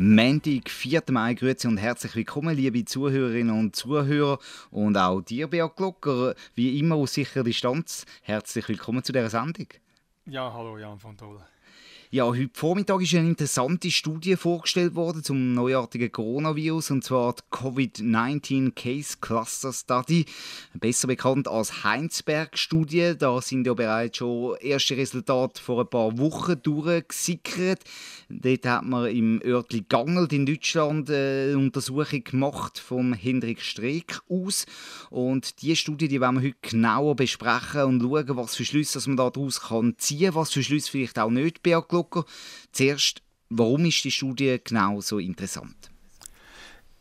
Montag, 4. Mai, Grüße und herzlich willkommen, liebe Zuhörerinnen und Zuhörer und auch dir, Beat Glocker, wie immer aus sicherer Distanz. Herzlich willkommen zu dieser Sendung. Ja, hallo Jan von Doll. Ja, heute Vormittag ist eine interessante Studie vorgestellt worden zum neuartigen Coronavirus, und zwar die Covid-19 Case Cluster Study, besser bekannt als Heinsberg-Studie. Da sind ja bereits schon erste Resultate vor ein paar Wochen durchgesickert. Dort hat man im Örtli Gangelt in Deutschland eine Untersuchung gemacht vom Hendrik Streeck aus. Und diese Studie die wollen wir heute genauer besprechen und schauen, was für Schlüsse man daraus ziehen kann, was für Schlüsse vielleicht auch nicht beanspruchen Glocker. Zuerst, warum ist die Studie genau so interessant?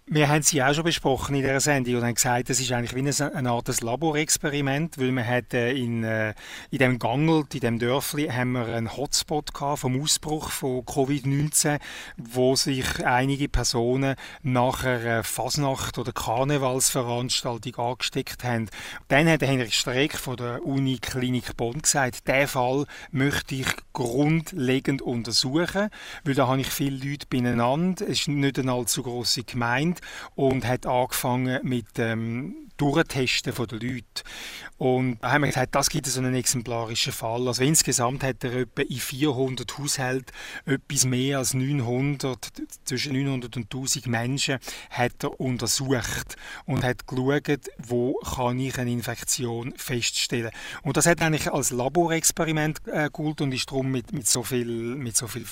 Wir haben sie auch schon besprochen in dieser Sendung und haben gesagt, das ist eigentlich wie eine, Art Laborexperiment, weil man hat äh, in, äh, in dem Gangelt, in dem Dörfli, haben wir einen Hotspot gehabt vom Ausbruch von Covid-19, wo sich einige Personen nach einer Fasnacht- oder Karnevalsveranstaltung angesteckt haben. Dann hat Henrik Streeck von der Uni Klinik Bonn gesagt, diesen Fall möchte ich grundlegend untersuchen, weil da habe ich viele Leute beieinander, es ist nicht eine allzu grosse Gemeinde und hat angefangen mit ähm, Durchtesten der Leute. Und da haben wir gesagt, das gibt so einen exemplarischen Fall. Also insgesamt hat er etwa in 400 Haushalten etwas mehr als 900, zwischen 900 und 1000 Menschen hat er untersucht und hat geschaut, wo kann ich eine Infektion feststellen. Und das hat eigentlich als Laborexperiment äh, geholt und ist darum mit, mit so viel, mit so viel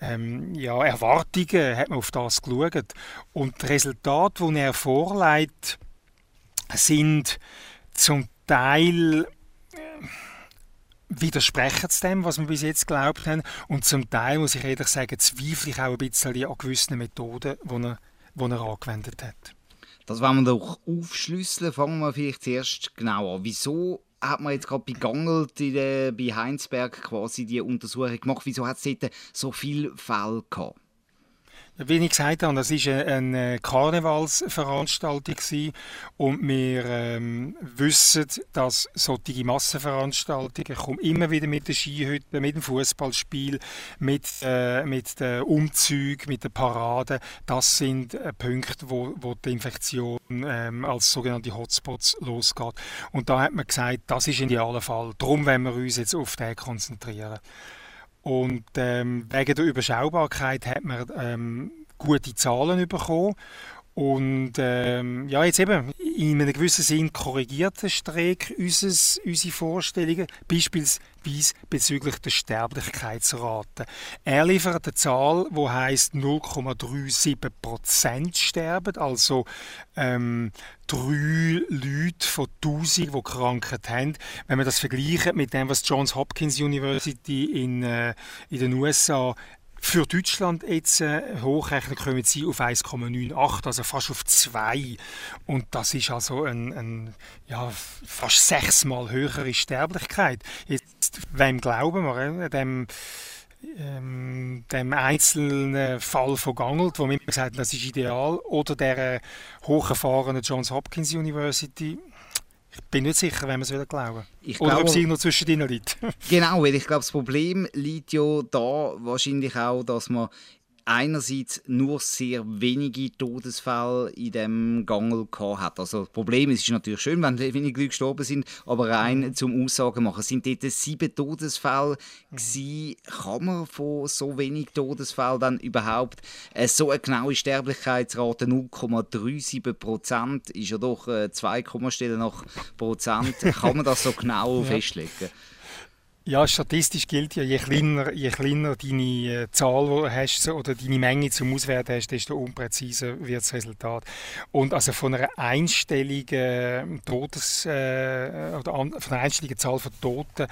ähm, ja, Erwartungen hat man auf das geschaut. Und die Resultate, die er vorlegt, sind zum Teil äh, widersprechen zu dem, was wir bis jetzt geglaubt haben. Und zum Teil, muss ich ehrlich sagen, zweifle ich auch ein bisschen an gewissen Methoden, die er, die er angewendet hat. Das wollen wir doch aufschlüsseln. Fangen wir vielleicht zuerst genau an. Wieso hat man jetzt gerade bei Gangelt bei Heinsberg quasi die Untersuchung gemacht? Wieso hat es dort so viele Fälle gehabt? Wie ich gesagt habe, das war eine Karnevalsveranstaltung und wir ähm, wissen, dass solche Massenveranstaltungen kommen immer wieder mit den Skihütten, mit dem Fußballspiel, mit, äh, mit den Umzügen, mit den Paraden. Das sind äh, Punkte, wo, wo die Infektion ähm, als sogenannte Hotspots losgeht. Und da hat man gesagt, das ist ein idealer Fall. Darum wollen wir uns jetzt auf den konzentrieren. Und ähm, wegen der Überschaubarkeit hat man ähm, gute Zahlen bekommen. Und ähm, ja, jetzt eben, in einem gewissen Sinn korrigiert der Streeck unsere Vorstellungen, beispielsweise bezüglich der Sterblichkeitsrate. Er liefert eine Zahl, die heisst 0,37% sterben, also ähm, drei Leute von 1000, die Krankheit haben. Wenn man das vergleicht mit dem, was Johns Hopkins University in, äh, in den USA für Deutschland jetzt äh, hochrechnen kommen sie auf 1,98, also fast auf 2. Und das ist also ein, ein ja, fast sechsmal höhere Sterblichkeit. Jetzt, wem glauben wir? Äh, dem, ähm, dem einzelnen Fall von Gangelt, wo wir gesagt haben, das ist ideal, oder der äh, hochgefahrenen Johns Hopkins University, ich bin nicht sicher, wenn man es glauben ich Oder glaube, ob es noch zwischen ihnen liegt. genau, weil ich glaube, das Problem liegt ja da wahrscheinlich auch, dass man einerseits nur sehr wenige Todesfälle in dem Gangel hat. Also das Problem ist, es ist natürlich schön, wenn wenige Leute gestorben sind, aber rein mhm. zum Aussagen machen. sind dort sieben Todesfälle mhm. gewesen. Kann man von so wenig Todesfällen dann überhaupt äh, so eine genaue Sterblichkeitsrate 0,37 Prozent ist ja doch äh, 2 Kommastellen nach Prozent. Kann man das so genau ja. festlegen? Ja, statistisch gilt ja, je kleiner, je kleiner deine äh, Zahl hast oder deine Menge zum Auswerten hast, desto unpräziser wird das Resultat. Und also von einer einstelligen Todes, äh, oder an, von einer einstelligen Zahl von Toten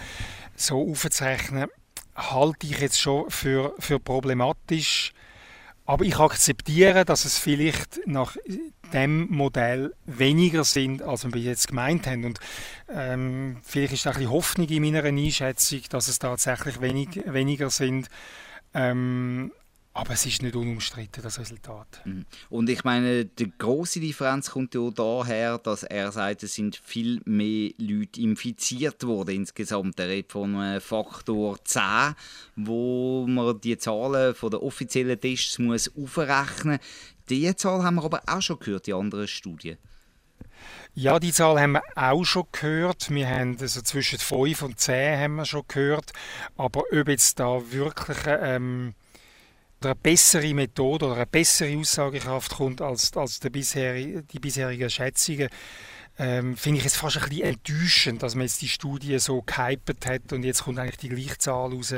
so aufzurechnen, halte ich jetzt schon für, für problematisch. Aber ich akzeptiere, dass es vielleicht nach dem Modell weniger sind, als wir jetzt gemeint haben. Und ähm, vielleicht ist da ein bisschen Hoffnung in meiner Einschätzung, dass es tatsächlich wenig, weniger sind. Ähm, aber es ist nicht unumstritten, das Resultat. Mhm. Und ich meine, die große Differenz kommt ja daher, dass er sagt, es sind viel mehr Leute infiziert worden insgesamt. Er redet von einem Faktor 10, wo man die Zahlen von den offiziellen Tests muss aufrechnen muss. Diese Zahl haben wir aber auch schon gehört in anderen Studien. Ja, die Zahl haben wir auch schon gehört. Wir haben also zwischen 5 und 10 haben wir schon gehört. Aber ob jetzt da wirklich ähm, eine bessere Methode oder eine bessere Aussagekraft kommt als, als bisherige, die bisherigen Schätzungen, ähm, finde ich es fast ein bisschen enttäuschend, dass man jetzt die Studie so gehypert hat und jetzt kommt eigentlich die gleiche Zahl raus,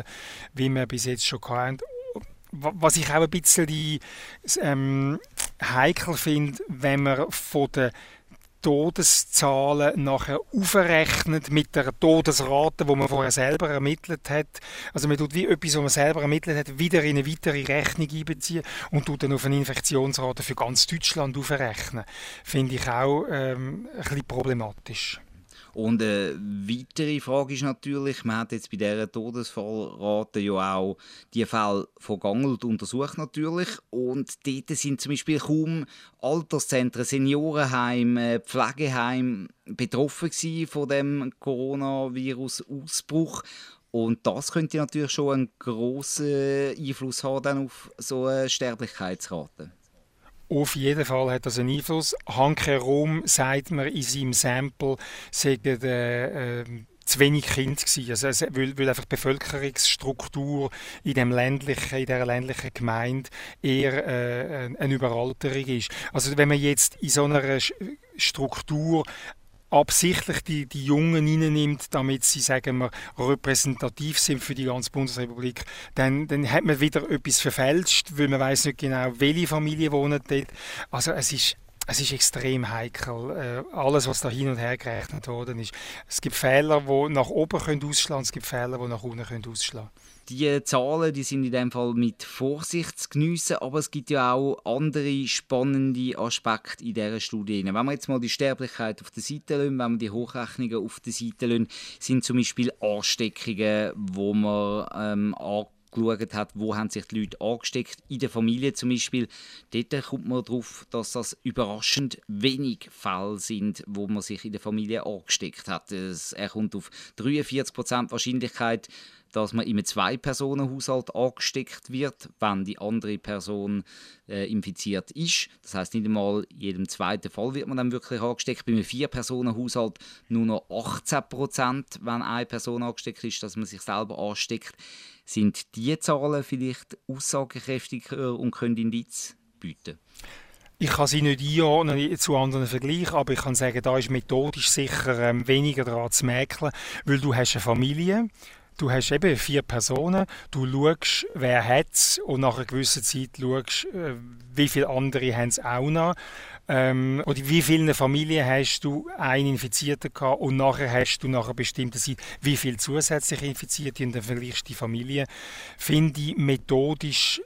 wie wir bis jetzt schon hatten. Was ich auch ein bisschen die, ähm, heikel finde, wenn man von der Todeszahlen nachher aufrechnet mit der Todesrate, wo man vorher selber ermittelt hat. Also man tut wie etwas, was man selber ermittelt hat, wieder in eine weitere Rechnung einbeziehen und tut dann auf eine Infektionsrate für ganz Deutschland aufrechnen. Finde ich auch ähm, ein bisschen problematisch. Und eine weitere Frage ist natürlich, man hat jetzt bei dieser Todesfallrate ja auch die Fälle von Gangelt untersucht natürlich und dort sind zum Beispiel kaum Alterszentren, Seniorenheime, Pflegeheime betroffen von dem Coronavirus-Ausbruch. Und das könnte natürlich schon einen grossen Einfluss haben auf so eine Sterblichkeitsrate. Auf jeden Fall hat das einen Einfluss. Hanke Rom sagt man in seinem Sample, sagen äh, äh, zu wenig Kinder gewesen. Also, weil, weil einfach die Bevölkerungsstruktur in, dem ländlichen, in dieser ländlichen Gemeinde eher äh, eine Überalterung ist. Also wenn man jetzt in so einer Struktur absichtlich die, die Jungen hineinnimmt, damit sie, sagen wir, repräsentativ sind für die ganze Bundesrepublik, dann, dann hat man wieder etwas verfälscht, weil man weiß nicht genau, welche Familie wohnt dort. Also es ist es ist extrem heikel, äh, alles, was da hin und her gerechnet worden ist. Es gibt Fehler, die nach oben können ausschlagen, es gibt Fehler, die nach unten können ausschlagen die Zahlen die sind in dem Fall mit Vorsicht zu geniessen, aber es gibt ja auch andere spannende Aspekte in dieser Studie. Wenn wir jetzt mal die Sterblichkeit auf der Seite lassen, wenn wir die Hochrechnungen auf der Seite lassen, sind zum Beispiel Ansteckungen, wo man ähm, geschaut hat, wo haben sich die Leute angesteckt, in der Familie zum Beispiel. Dort kommt man darauf, dass das überraschend wenig Fälle sind, wo man sich in der Familie angesteckt hat. er kommt auf 43% Wahrscheinlichkeit, dass man in einem Zwei-Personen-Haushalt angesteckt wird, wenn die andere Person äh, infiziert ist. Das heißt nicht einmal in jedem zweiten Fall wird man dann wirklich angesteckt. Bei einem Vier-Personen-Haushalt nur noch 18 Prozent, wenn eine Person angesteckt ist, dass man sich selber ansteckt. Sind diese Zahlen vielleicht aussagekräftiger und können Indiz bieten? Ich kann sie nicht einordnen zu anderen Vergleichen, aber ich kann sagen, da ist methodisch sicher ähm, weniger daran zu mäkeln, weil du hast eine Familie Du hast eben vier Personen, du schaust, wer hat es und nach einer gewissen Zeit schaust, äh, wie viele andere haben es auch noch. Ähm, oder wie viele Familien hast du einen Infizierten gehabt und nachher hast du nach einer bestimmten Zeit wie viele zusätzliche Infizierte und dann vergleichst du die Familie. Finde ich methodisch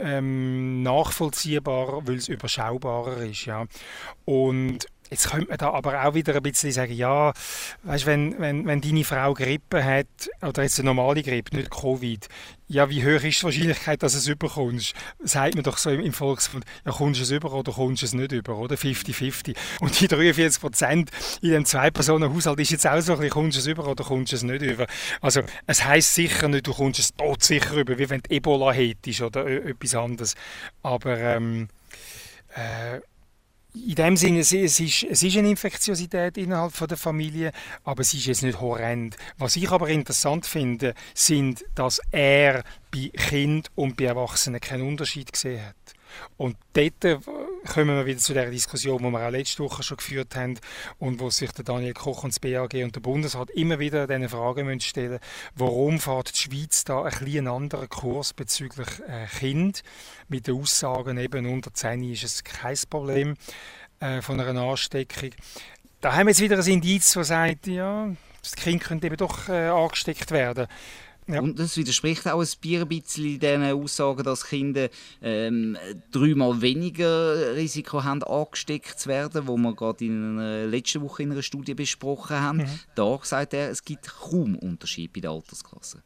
ähm, nachvollziehbar, weil es überschaubarer ist. Ja. Und Jetzt könnte man da aber auch wieder ein bisschen sagen, ja, weißt, wenn, wenn, wenn deine Frau Grippe hat, oder jetzt eine normale Grippe, nicht Covid, ja, wie hoch ist die Wahrscheinlichkeit, dass du es überkommst? Sagt man doch so im, im Volksmund, ja, kommst du es über oder kommst du es nicht über, oder? 50-50. Und die 43 Prozent in dem Zwei-Personen-Haushalt ist jetzt auch so ein bisschen, kommst du es über oder kommst du es nicht über? Also, es heisst sicher nicht, du kommst es tot sicher über, wie wenn du Ebola hättest oder etwas anderes. Aber, ähm, äh, in dem Sinne, es ist, es ist eine Infektiosität innerhalb der Familie, aber es ist jetzt nicht horrend. Was ich aber interessant finde, sind, dass er bei Kind und bei Erwachsenen keinen Unterschied gesehen hat. Und dort äh, kommen wir wieder zu der Diskussion, die wir auch letzte Woche schon geführt haben und wo sich der Daniel Koch und das BAG und der Bundesrat immer wieder diese Frage müssen warum fährt die Schweiz da ein bisschen anderen Kurs bezüglich äh, Kind mit den Aussagen, eben unter 10 ist es kein Problem äh, von einer Ansteckung. Da haben wir jetzt wieder ein Indiz, das sagt, ja, das Kind könnte eben doch äh, angesteckt werden. Ja. Und das widerspricht auch ein bisschen den Aussagen, dass Kinder ähm, dreimal weniger Risiko haben, angesteckt zu werden, wo wir gerade in einer letzten Woche in einer Studie besprochen haben. Mhm. Da sagt er, es gibt kaum Unterschied bei der Altersklasse.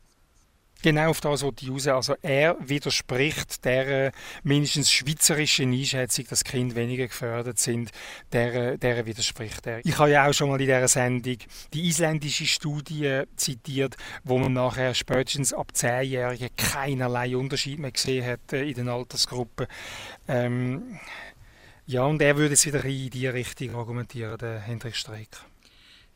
Genau auf das wollte ich raus. Also er widerspricht der mindestens schweizerischen Einschätzung, dass Kinder weniger gefördert sind. Der, der widerspricht er. Ich habe ja auch schon mal in dieser Sendung die isländische Studie zitiert, wo man nachher spätestens ab 10-Jährigen keinerlei Unterschied mehr gesehen hat äh, in den Altersgruppen. Ähm, ja, und er würde jetzt wieder in die Richtung argumentieren, der Hendrik Streeck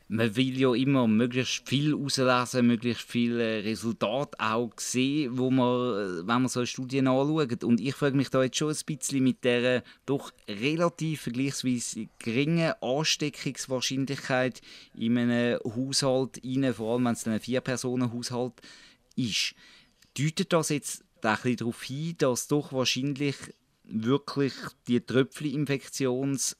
man will ja immer möglichst viel auslesen, möglichst viele Resultate auch sehen, wo man, wenn man so Studien anschaut. Und ich frage mich da jetzt schon ein bisschen mit der doch relativ vergleichsweise geringen Ansteckungswahrscheinlichkeit in einem Haushalt rein, vor allem wenn es ein Vier-Personen-Haushalt ist. Deutet das jetzt ein bisschen darauf hin, dass doch wahrscheinlich wirklich die Tröpfcheninfektions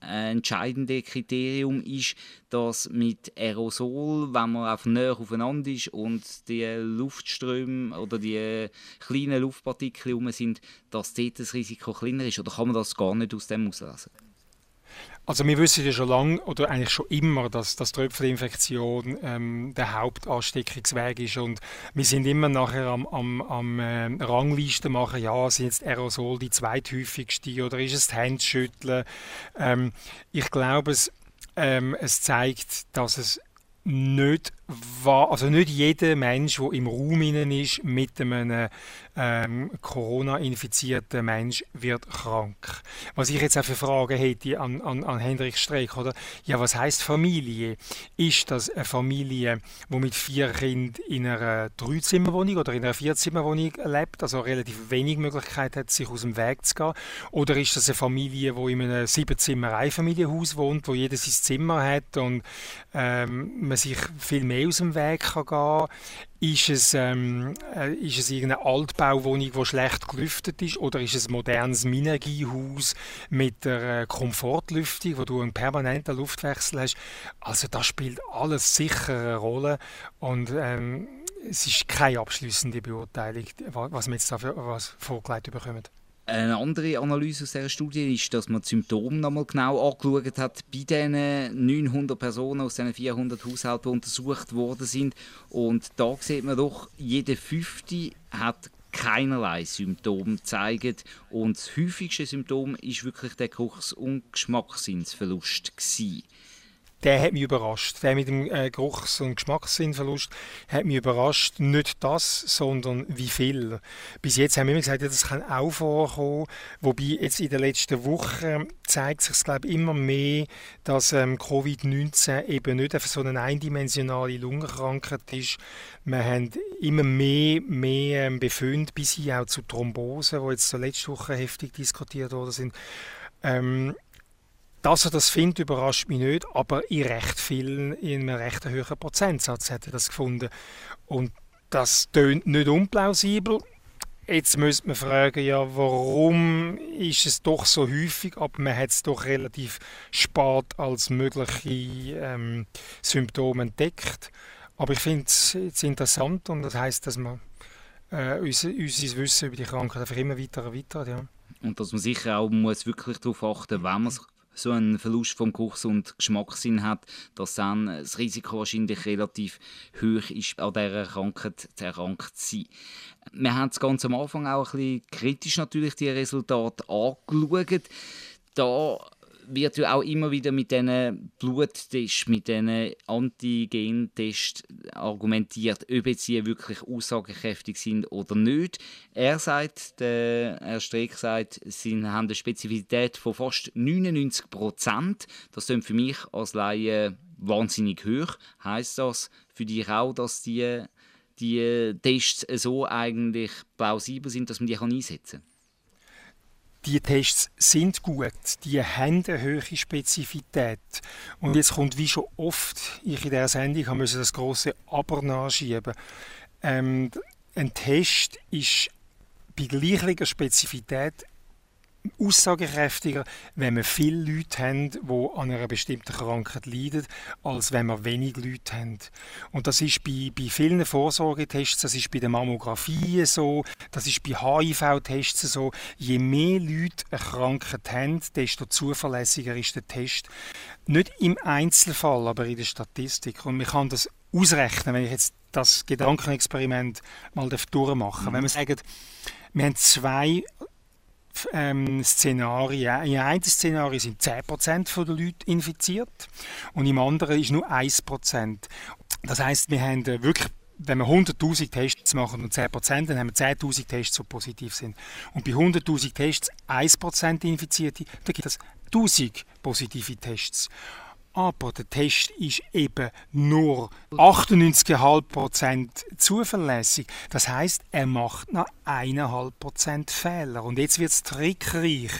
entscheidende Kriterium ist, dass mit Aerosol, wenn man auf näher aufeinander ist und die Luftströme oder die kleinen Luftpartikel herum sind, dass dort das Risiko kleiner ist? Oder kann man das gar nicht aus dem auslesen? Also wir wissen ja schon lange oder eigentlich schon immer, dass, dass Tröpfelinfektion ähm, der Hauptansteckungsweg ist und wir sind immer nachher am, am, am äh, Ranglisten machen, ja, sind jetzt Aerosol die zweithäufigste oder ist es das Handschütteln? Ähm, ich glaube, es, ähm, es zeigt, dass es nicht also nicht jeder Mensch, der im Raum ist mit einem ähm, Corona-infizierten Mensch, wird krank. Was ich jetzt auch für Fragen hätte an, an, an Hendrik Streeck, oder? Ja, was heißt Familie? Ist das eine Familie, die mit vier Kindern in einer Dreizimmerwohnung oder in einer Vierzimmerwohnung lebt, also relativ wenig Möglichkeit hat, sich aus dem Weg zu gehen? Oder ist das eine Familie, die in einem Siebenzimmer-Einfamilienhaus wohnt, wo jeder sein Zimmer hat und ähm, man sich viel mehr aus dem Weg kann gehen ist es, ähm, äh, ist es irgendeine Altbauwohnung, die schlecht gelüftet ist, oder ist es ein modernes Minergiehaus mit der äh, Komfortlüftung, wo du einen permanenten Luftwechsel hast? Also das spielt alles sicher eine Rolle und ähm, es ist keine abschließende Beurteilung, was wir jetzt da für, was vorgelegt bekommen. Eine andere Analyse aus dieser Studie ist, dass man die Symptome nochmal genau angeschaut hat bei diesen 900 Personen aus diesen 400 Haushalten, die untersucht worden sind. Und da sieht man doch, jede fünfte hat keinerlei Symptome gezeigt. Und das häufigste Symptom ist wirklich der Geruchs- und Geschmackssinnsverlust gewesen der hat mich überrascht. Der mit dem äh, Geruchs- und Geschmackssinnverlust hat mich überrascht. Nicht das, sondern wie viel. Bis jetzt haben wir immer gesagt, ja, das kann auch vorkommen. Wobei jetzt in den letzten Wochen zeigt sich glaube immer mehr, dass ähm, Covid-19 eben nicht einfach so eine eindimensionale Lungenkrankheit ist. Wir haben immer mehr, mehr ähm, Befunde, bis hin auch zu Thrombosen, die jetzt so letzte Woche heftig diskutiert worden sind. Ähm, dass er das findet, überrascht mich nicht, aber in recht vielen, in einem recht hohen Prozentsatz hat er das gefunden. Und das tönt nicht unplausibel. Jetzt müsste man fragen, ja, warum ist es doch so häufig, aber man hat es doch relativ spät als mögliche ähm, Symptome entdeckt. Aber ich finde es interessant und das heißt, dass man äh, unser, unser Wissen über die Krankheit einfach immer weiter erweitert. Ja. Und dass man sicher auch muss wirklich darauf achten, wenn man so einen Verlust vom Geruchs- und Geschmackssinn hat, dass dann das Risiko wahrscheinlich relativ hoch ist, an dieser Krankheit zu erkrankt zu sein. Wir haben es ganz am Anfang auch ein bisschen kritisch natürlich die Resultate angeschaut. Da wird ja auch immer wieder mit diesen Bluttests, mit diesen Antigen-Tests argumentiert, ob sie wirklich aussagekräftig sind oder nicht. Er sagt, der Herr Streeck sagt, sie haben eine Spezifität von fast 99 Prozent. Das klingt für mich als Laie wahnsinnig hoch. Heißt das für dich auch, dass die, die Tests so eigentlich plausibel sind, dass man die einsetzen kann? Die Tests sind gut, die haben eine hohe Spezifität. Und jetzt kommt, wie schon oft ich in dieser Sendung habe müssen das große Aber nachschieben. Ähm, ein Test ist bei gleicher Spezifität aussagekräftiger, wenn wir viele Leute haben, die an einer bestimmten Krankheit leiden, als wenn wir wenig Leute haben. Und das ist bei, bei vielen Vorsorgetests, das ist bei der Mammographie so, das ist bei HIV-Tests so. Je mehr Leute eine Krankheit haben, desto zuverlässiger ist der Test. Nicht im Einzelfall, aber in der Statistik. Und man kann das ausrechnen, wenn ich jetzt das Gedankenexperiment mal durchmachen darf. Wenn wir sagen, wir haben zwei ähm, Szenarien. In einem Szenario sind 10% der Leute infiziert und im anderen ist nur 1%. Das heißt, wir haben äh, wirklich wenn wir 100.000 Tests machen und 10%, dann haben wir 10.000 Tests, die positiv sind. Und bei 100.000 Tests 1% Infizierte, dann gibt es 1.000 positive Tests. Aber der Test ist eben nur 98,5% zuverlässig. Das heißt, er macht noch 1,5% Fehler. Und jetzt wird es trickreich.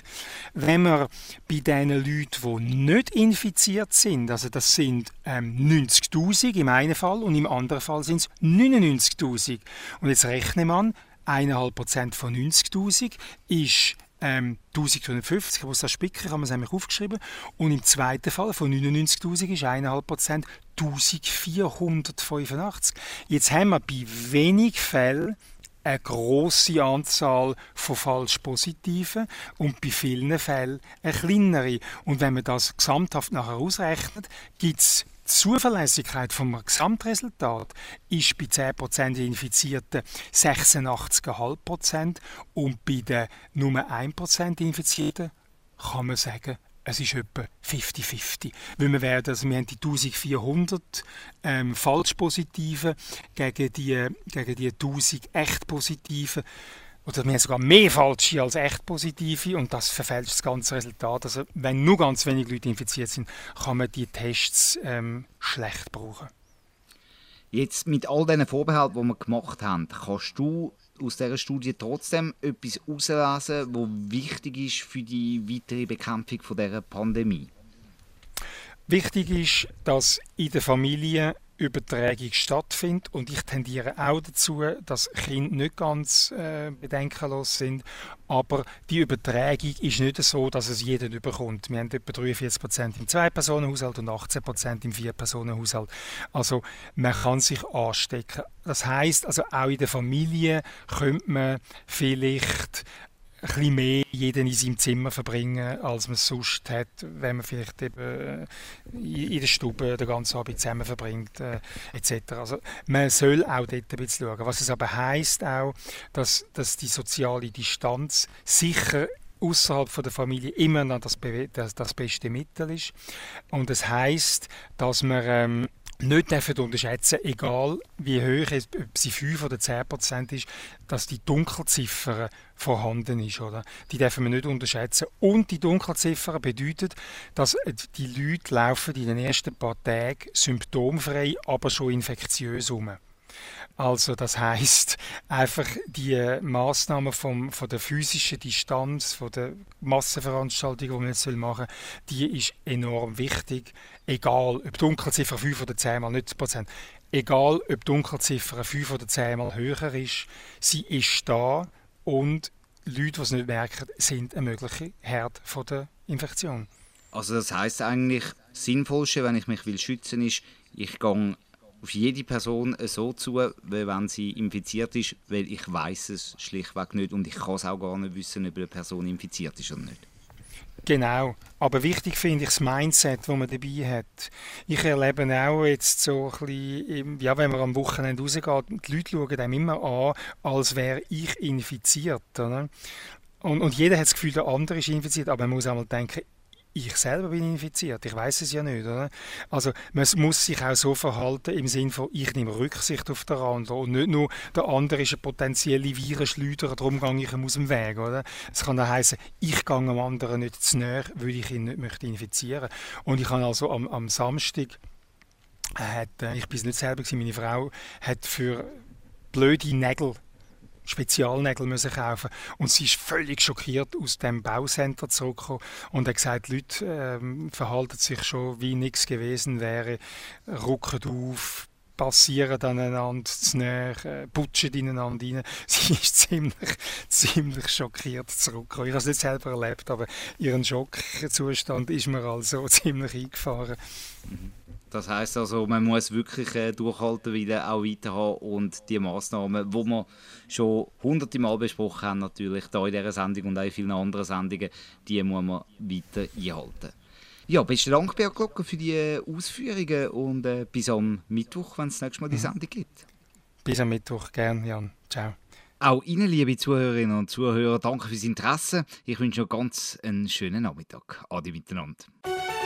Wenn man bei den Leuten, die nicht infiziert sind, also das sind ähm, 90.000 im einen Fall und im anderen Fall sind es 99.000. Und jetzt rechnet man, 1,5% von 90.000 ist ähm, 1050, ich muss das spicken, ich habe es nämlich aufgeschrieben. Und im zweiten Fall von 99.000 ist 1,5% 1485. Jetzt haben wir bei wenig Fällen eine große Anzahl von falsch Positiven und bei vielen Fällen eine kleinere. Und wenn man das gesamthaft nachher ausrechnet, gibt es Zuverlässigkeit vom Gesamtresultat ist bei 10% Infizierten 86,5% und bei den nur 1% Infizierten kann man sagen, es ist etwa 50-50. Weil wir, also wir haben die 1400 ähm, Falschpositiven gegen die, gegen die 1000 Echtpositiven oder haben sogar mehr falsche als echt positive und das verfälscht das ganze Resultat. Also wenn nur ganz wenige Leute infiziert sind, kann man die Tests ähm, schlecht brauchen. Jetzt mit all diesen Vorbehalten, die wir gemacht haben, kannst du aus dieser Studie trotzdem etwas herauslesen, was wichtig ist für die weitere Bekämpfung dieser Pandemie? Wichtig ist, dass in der Familie Übertragung stattfindet. Und ich tendiere auch dazu, dass Kinder nicht ganz äh, bedenkenlos sind. Aber die Übertragung ist nicht so, dass es jeder überkommt. Wir haben etwa 43% im Zwei-Personen-Haushalt und 18% im Vier-Personen-Haushalt. Also man kann sich anstecken. Das heißt, also auch in der Familie könnte man vielleicht bisschen mehr jeden in seinem Zimmer verbringen, als man es sonst hat, wenn man vielleicht eben äh, in der Stube den ganzen Abend zusammen verbringt, äh, etc. Also man soll auch dort ein bisschen schauen. Was es aber heisst auch, dass, dass die soziale Distanz sicher außerhalb der Familie immer noch das, das, das, beste Mittel ist. Und es heißt, dass man ähm, nicht dürfen unterschätzen, egal wie hoch es, ob sie 5 oder 10 Prozent ist, dass die Dunkelziffer vorhanden ist. Oder? Die dürfen wir nicht unterschätzen. Und die Dunkelziffer bedeutet, dass die Leute laufen in den ersten paar Tagen symptomfrei, aber schon infektiös herum. Also das heißt einfach die Maßnahmen vom, von der physischen Distanz, von der Massenveranstaltung, die man jetzt machen soll, die ist enorm wichtig. Egal, ob Dunkelziffer 5 oder 10 mal nicht Prozent. Egal, ob Dunkelziffer 5 oder 10 mal höher ist, sie ist da und Leute, die es nicht merken, sind ein möglicher Herd von der Infektion. Also das heißt eigentlich, das Sinnvollste, wenn ich mich will schützen ist, ich gehe auf jede Person so zu, wenn sie infiziert ist, weil ich weiß es schlichtweg nicht und ich kann es auch gar nicht wissen, ob eine Person infiziert ist oder nicht. Genau, aber wichtig finde ich das Mindset, das man dabei hat. Ich erlebe auch jetzt so ein bisschen, ja, wenn man am Wochenende rausgeht, die Leute schauen einem immer an, als wäre ich infiziert. Oder? Und, und jeder hat das Gefühl, der andere ist infiziert, aber man muss einmal denken, ich selber bin infiziert. Ich weiß es ja nicht. Oder? Also man muss sich auch so verhalten im Sinne von, ich nehme Rücksicht auf den anderen und nicht nur, der andere ist eine potenzielle Virenschleuder, darum gehe ich ihm aus dem Weg. Oder? Es kann auch heißen, ich gehe am anderen nicht zu näher, weil ich ihn nicht möchte infizieren Und ich habe also am, am Samstag, hat, äh, ich bin es nicht selber gewesen, meine Frau hat für blöde Nägel Spezialnägel müssen kaufen und sie ist völlig schockiert aus dem Baucenter zurückgekommen und hat gesagt, die Leute ähm, verhalten sich schon wie nichts gewesen wäre, rucken auf, passieren aneinander zu näher, äh, putschen ineinander rein. Sie ist ziemlich, ziemlich schockiert zurückgekommen. Ich habe es nicht selber erlebt, aber ihren Schockzustand ist mir also ziemlich eingefahren. Mhm. Das heißt also, man muss wirklich äh, durchhalten, wieder auch weiterhaben und die Massnahmen, die wir schon hunderte Mal besprochen haben, natürlich da in dieser Sendung und auch in vielen anderen Sendungen, die muss man weiter einhalten. Ja, besten Dank, Bert Glocker, für die äh, Ausführungen und äh, bis am Mittwoch, wenn es das nächste Mal die mhm. Sendung gibt. Bis am Mittwoch, gern, Jan. Ciao. Auch Ihnen, liebe Zuhörerinnen und Zuhörer, danke fürs Interesse. Ich wünsche noch ganz einen schönen Nachmittag. Adi miteinander.